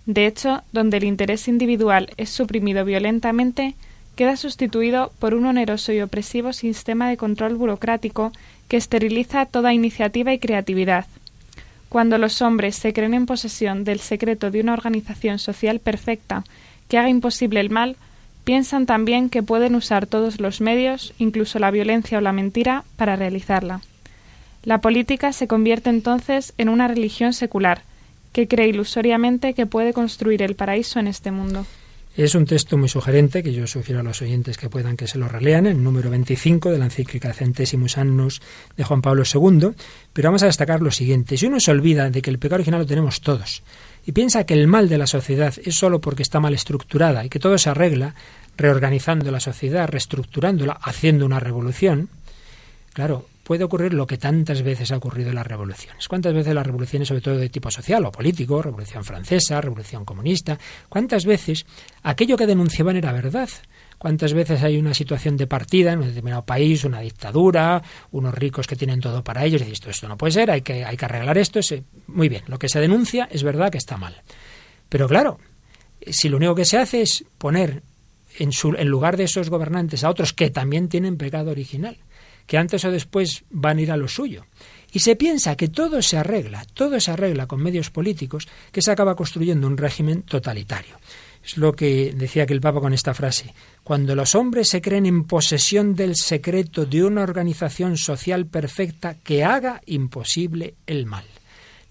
De hecho, donde el interés individual es suprimido violentamente, queda sustituido por un oneroso y opresivo sistema de control burocrático que esteriliza toda iniciativa y creatividad. Cuando los hombres se creen en posesión del secreto de una organización social perfecta que haga imposible el mal, piensan también que pueden usar todos los medios, incluso la violencia o la mentira, para realizarla. La política se convierte entonces en una religión secular, que cree ilusoriamente que puede construir el paraíso en este mundo. Es un texto muy sugerente que yo sugiero a los oyentes que puedan que se lo relean, el número 25 de la encíclica Centésimus Annus de Juan Pablo II, pero vamos a destacar lo siguiente. Si uno se olvida de que el pecado original lo tenemos todos y piensa que el mal de la sociedad es solo porque está mal estructurada y que todo se arregla reorganizando la sociedad, reestructurándola, haciendo una revolución, claro, puede ocurrir lo que tantas veces ha ocurrido en las revoluciones. ¿Cuántas veces las revoluciones, sobre todo de tipo social o político, revolución francesa, revolución comunista, cuántas veces aquello que denunciaban era verdad? ¿Cuántas veces hay una situación de partida en un determinado país, una dictadura, unos ricos que tienen todo para ellos y dices, esto, esto no puede ser, hay que, hay que arreglar esto? Muy bien, lo que se denuncia es verdad que está mal. Pero claro, si lo único que se hace es poner en lugar de esos gobernantes a otros que también tienen pecado original, que antes o después van a ir a lo suyo. Y se piensa que todo se arregla, todo se arregla con medios políticos, que se acaba construyendo un régimen totalitario. Es lo que decía que el Papa con esta frase. Cuando los hombres se creen en posesión del secreto de una organización social perfecta que haga imposible el mal.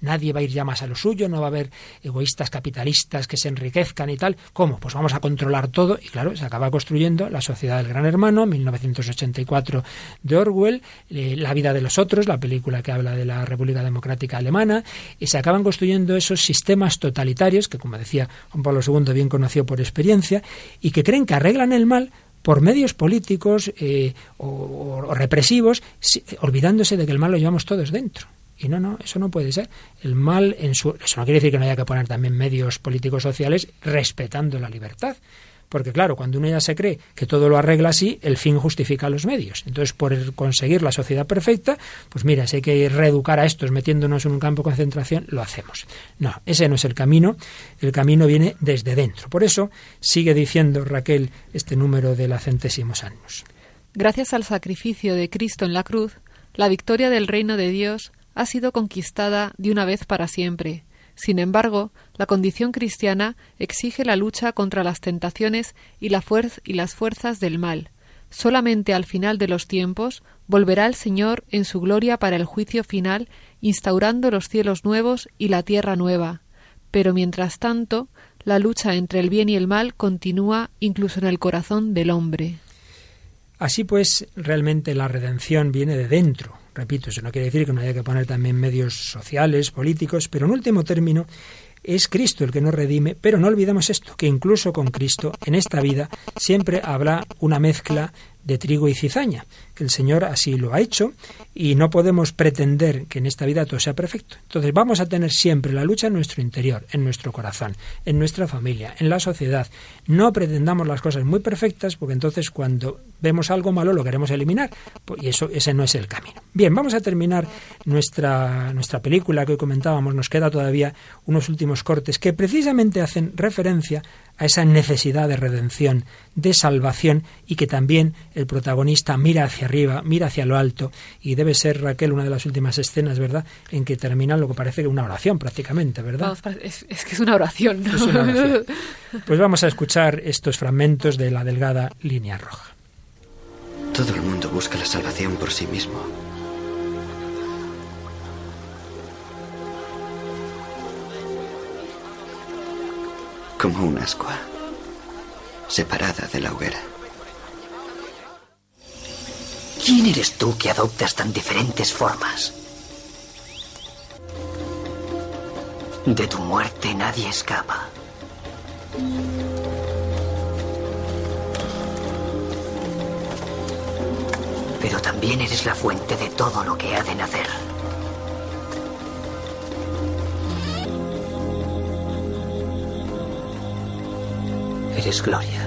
Nadie va a ir ya más a lo suyo, no va a haber egoístas capitalistas que se enriquezcan y tal. ¿Cómo? Pues vamos a controlar todo y claro, se acaba construyendo la sociedad del gran hermano, 1984 de Orwell, eh, La vida de los otros, la película que habla de la República Democrática Alemana, y se acaban construyendo esos sistemas totalitarios que, como decía Juan Pablo II, bien conocido por experiencia, y que creen que arreglan el mal por medios políticos eh, o, represivos, olvidándose de que el mal lo llevamos todos dentro. Y no, no, eso no puede ser. El mal, en su, eso no quiere decir que no haya que poner también medios políticos sociales respetando la libertad, Porque claro, cuando uno ya se cree que todo lo arregla así, el fin justifica los medios. Entonces, por conseguir la sociedad perfecta, pues mira, si hay que reeducar a estos metiéndonos en un campo de concentración, lo hacemos. No, ese no es el camino. El camino viene desde dentro. Por eso sigue diciendo Raquel este número de la centésimos años. Gracias al sacrificio de Cristo en la cruz, la victoria del reino de Dios ha sido conquistada de una vez para siempre. Sin embargo, la condición cristiana exige la lucha contra las tentaciones y, la y las fuerzas del mal. Solamente al final de los tiempos volverá el Señor en su gloria para el juicio final, instaurando los cielos nuevos y la tierra nueva. Pero mientras tanto, la lucha entre el bien y el mal continúa incluso en el corazón del hombre. Así pues, realmente la redención viene de dentro. Repito, eso no quiere decir que no haya que poner también medios sociales, políticos, pero en último término es Cristo el que nos redime, pero no olvidemos esto, que incluso con Cristo en esta vida siempre habrá una mezcla de trigo y cizaña, que el Señor así lo ha hecho y no podemos pretender que en esta vida todo sea perfecto. Entonces vamos a tener siempre la lucha en nuestro interior, en nuestro corazón, en nuestra familia, en la sociedad. No pretendamos las cosas muy perfectas porque entonces cuando vemos algo malo lo queremos eliminar pues, y eso ese no es el camino. Bien, vamos a terminar nuestra nuestra película que hoy comentábamos, nos queda todavía unos últimos cortes que precisamente hacen referencia a esa necesidad de redención, de salvación y que también el protagonista mira hacia arriba, mira hacia lo alto y debe ser Raquel una de las últimas escenas, ¿verdad?, en que termina lo que parece una oración prácticamente, ¿verdad? es, que es una oración, Es una oración. Pues vamos a escuchar estos fragmentos de la delgada línea roja. Todo el mundo busca la salvación por sí mismo. Como un ascua, separada de la hoguera. ¿Quién eres tú que adoptas tan diferentes formas? De tu muerte nadie escapa. Pero también eres la fuente de todo lo que ha de nacer. Eres gloria.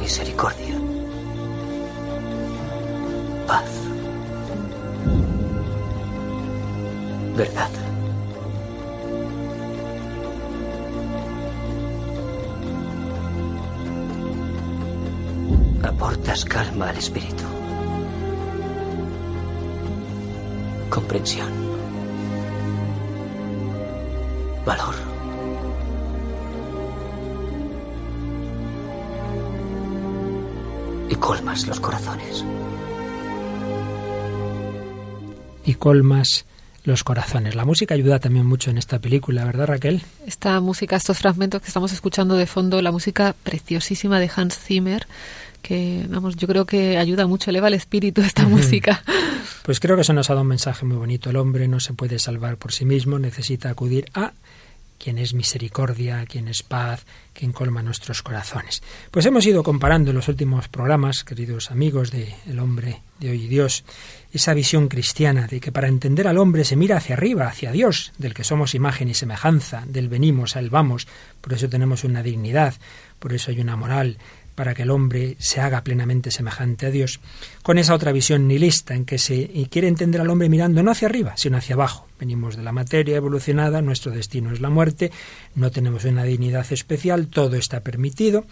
Misericordia. Paz. Verdad. Aportas calma al espíritu. Comprensión. Valor. Y colmas los corazones. Y colmas los corazones. La música ayuda también mucho en esta película, ¿verdad Raquel? Esta música, estos fragmentos que estamos escuchando de fondo, la música preciosísima de Hans Zimmer, que vamos, yo creo que ayuda mucho, eleva el espíritu esta música. Pues creo que eso nos ha dado un mensaje muy bonito. El hombre no se puede salvar por sí mismo, necesita acudir a quien es misericordia, quien es paz, quien colma nuestros corazones. Pues hemos ido comparando en los últimos programas, queridos amigos de El hombre de hoy y Dios, esa visión cristiana de que para entender al hombre se mira hacia arriba, hacia Dios, del que somos imagen y semejanza, del venimos a él vamos, por eso tenemos una dignidad, por eso hay una moral, para que el hombre se haga plenamente semejante a Dios, con esa otra visión nihilista en que se quiere entender al hombre mirando no hacia arriba, sino hacia abajo. Venimos de la materia evolucionada, nuestro destino es la muerte, no tenemos una dignidad especial, todo está permitido,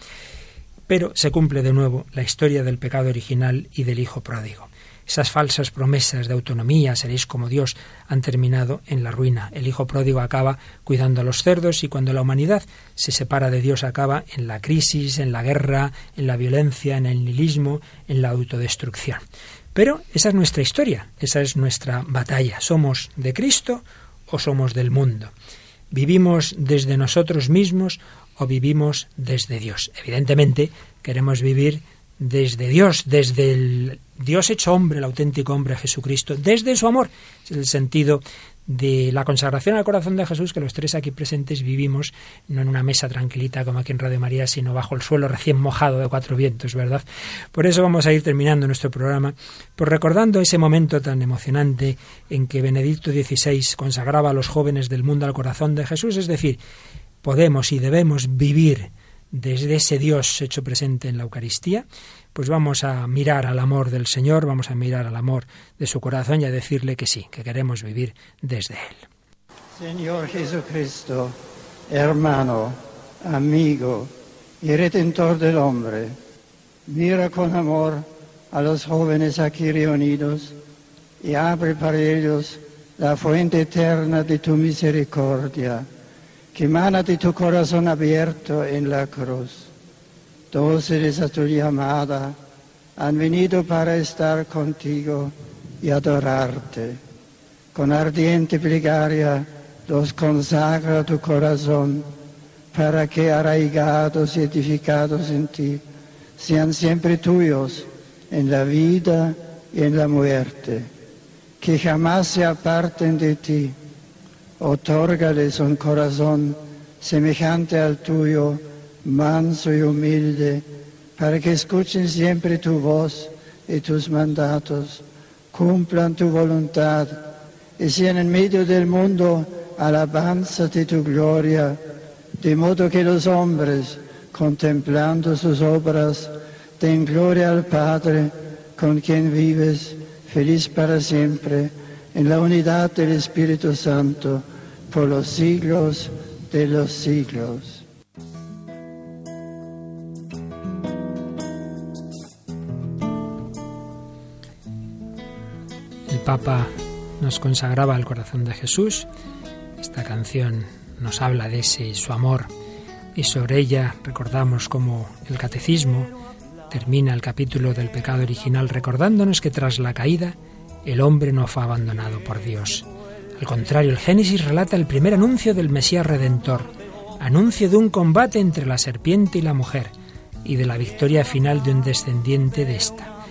pero se cumple de nuevo la historia del pecado original y del hijo pródigo. Esas falsas promesas de autonomía, seréis como Dios, han terminado en la ruina. El hijo pródigo acaba cuidando a los cerdos y cuando la humanidad se separa de Dios acaba en la crisis, en la guerra, en la violencia, en el nihilismo, en la autodestrucción. Pero esa es nuestra historia, esa es nuestra batalla. ¿Somos de Cristo o somos del mundo? ¿Vivimos desde nosotros mismos o vivimos desde Dios? Evidentemente queremos vivir desde Dios, desde el Dios hecho hombre, el auténtico hombre Jesucristo, desde su amor. Es el sentido de la consagración al corazón de Jesús que los tres aquí presentes vivimos, no en una mesa tranquilita como aquí en Radio María, sino bajo el suelo recién mojado de cuatro vientos, ¿verdad? Por eso vamos a ir terminando nuestro programa, por recordando ese momento tan emocionante en que Benedicto XVI consagraba a los jóvenes del mundo al corazón de Jesús, es decir, podemos y debemos vivir desde ese Dios hecho presente en la Eucaristía, pues vamos a mirar al amor del Señor, vamos a mirar al amor de su corazón y a decirle que sí, que queremos vivir desde Él. Señor Jesucristo, hermano, amigo y redentor del hombre, mira con amor a los jóvenes aquí reunidos y abre para ellos la fuente eterna de tu misericordia, que emana de tu corazón abierto en la cruz. Dóciles a tu llamada, han venido para estar contigo y adorarte. Con ardiente plegaria los consagra tu corazón, para que arraigados y edificados en ti, sean siempre tuyos en la vida y en la muerte, que jamás se aparten de ti. Otórgales un corazón semejante al tuyo, manso y humilde, para que escuchen siempre tu voz y tus mandatos, cumplan tu voluntad y sean en medio del mundo alabanza de tu gloria, de modo que los hombres, contemplando sus obras, den gloria al Padre, con quien vives, feliz para siempre, en la unidad del Espíritu Santo, por los siglos de los siglos. El Papa nos consagraba al corazón de Jesús. Esta canción nos habla de ese su amor y sobre ella recordamos como el catecismo termina el capítulo del pecado original recordándonos que tras la caída el hombre no fue abandonado por Dios. Al contrario, el Génesis relata el primer anuncio del Mesías Redentor, anuncio de un combate entre la serpiente y la mujer y de la victoria final de un descendiente de esta.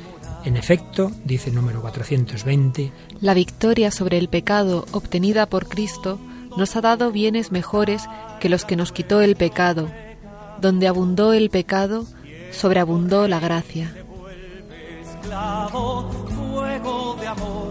En efecto, dice el número 420, La victoria sobre el pecado obtenida por Cristo nos ha dado bienes mejores que los que nos quitó el pecado. Donde abundó el pecado, sobreabundó la gracia. fuego de amor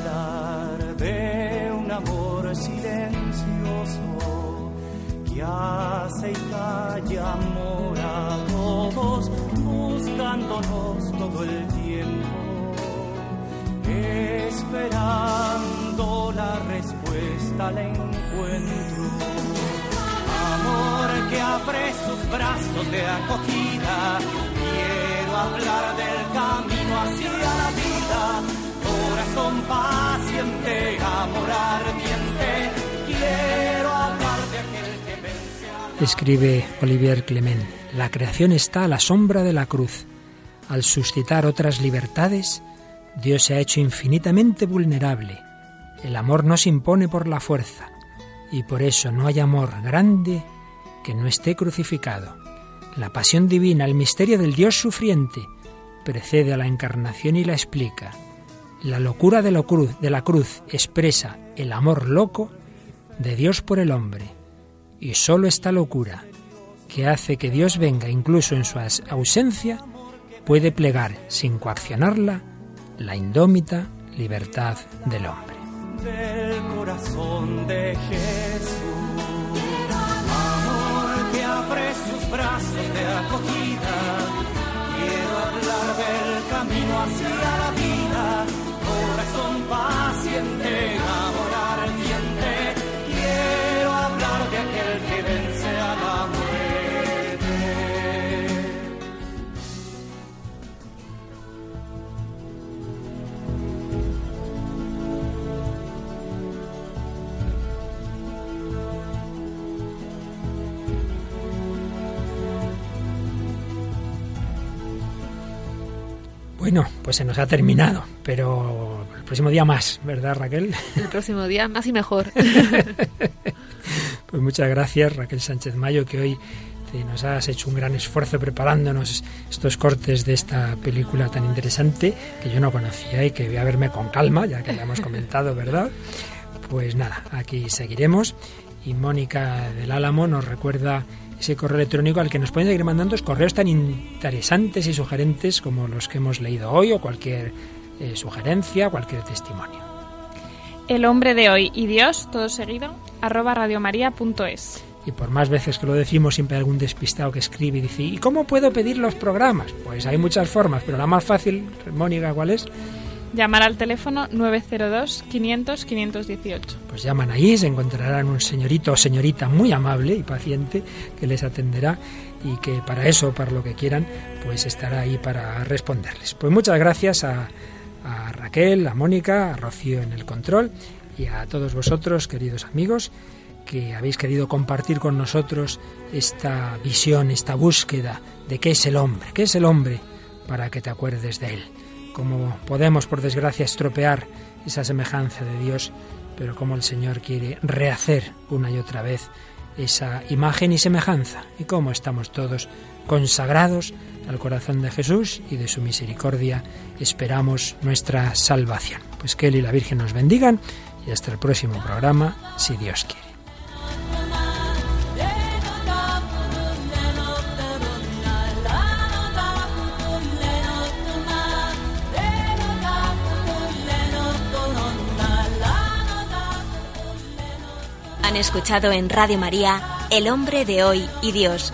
de un amor silencioso que hace y calla amor a todos, buscándonos todo el tiempo, esperando la respuesta al encuentro. Amor que abre sus brazos de acogida. Quiero hablar del camino hacia la vida. Corazón paciente, amor ardiente. Quiero hablar de aquel que vence escribe Olivier Clement, la creación está a la sombra de la cruz. Al suscitar otras libertades, Dios se ha hecho infinitamente vulnerable. El amor no se impone por la fuerza, y por eso no hay amor grande que no esté crucificado. La pasión divina, el misterio del Dios sufriente, precede a la encarnación y la explica. La locura de la cruz, expresa el amor loco de Dios por el hombre. Y sólo esta locura, que hace que Dios venga incluso en su ausencia, puede plegar, sin coaccionarla, la indómita libertad del hombre. del corazón de Jesús. Amor abre sus brazos de acogida. Quiero hablar del camino hacia la vida. Corazón paciente, amor ardiente. Quiero hablar de aquel que vence a la. Bueno, pues se nos ha terminado, pero próximo día más, ¿verdad Raquel? El próximo día más y mejor. Pues muchas gracias Raquel Sánchez Mayo, que hoy te- nos has hecho un gran esfuerzo preparándonos estos cortes de esta película tan interesante que yo no conocía y que voy a verme con calma, ya que la hemos comentado, ¿verdad? Pues nada, aquí seguiremos. Y Mónica del Álamo nos recuerda ese correo electrónico al que nos pueden seguir mandando correos tan interesantes y sugerentes como los que hemos leído hoy o cualquier eh, sugerencia, cualquier testimonio. El hombre de hoy y Dios, todo seguido, arroba radiomaria.es. Y por más veces que lo decimos, siempre hay algún despistado que escribe y dice, ¿y cómo puedo pedir los programas? Pues hay muchas formas, pero la más fácil, Mónica, ¿cuál es? Llamar al teléfono 902 500 518. Pues llaman ahí, se encontrarán un señorito o señorita muy amable y paciente que les atenderá y que para eso, para lo que quieran, pues estará ahí para responderles. Pues muchas gracias a, a Raquel, a Mónica, a Rocío en el control y a todos vosotros, queridos amigos, que habéis querido compartir con nosotros esta visión, esta búsqueda de qué es el hombre, qué es el hombre, para que te acuerdes de él. Como podemos, por desgracia, estropear esa semejanza de Dios, pero como el Señor quiere rehacer una y otra vez esa imagen y semejanza, y cómo estamos todos consagrados al corazón de Jesús y de su misericordia esperamos nuestra salvación. Pues que Él y la Virgen nos bendigan y hasta el próximo programa, si Dios quiere. Han escuchado en Radio María El hombre de hoy y Dios,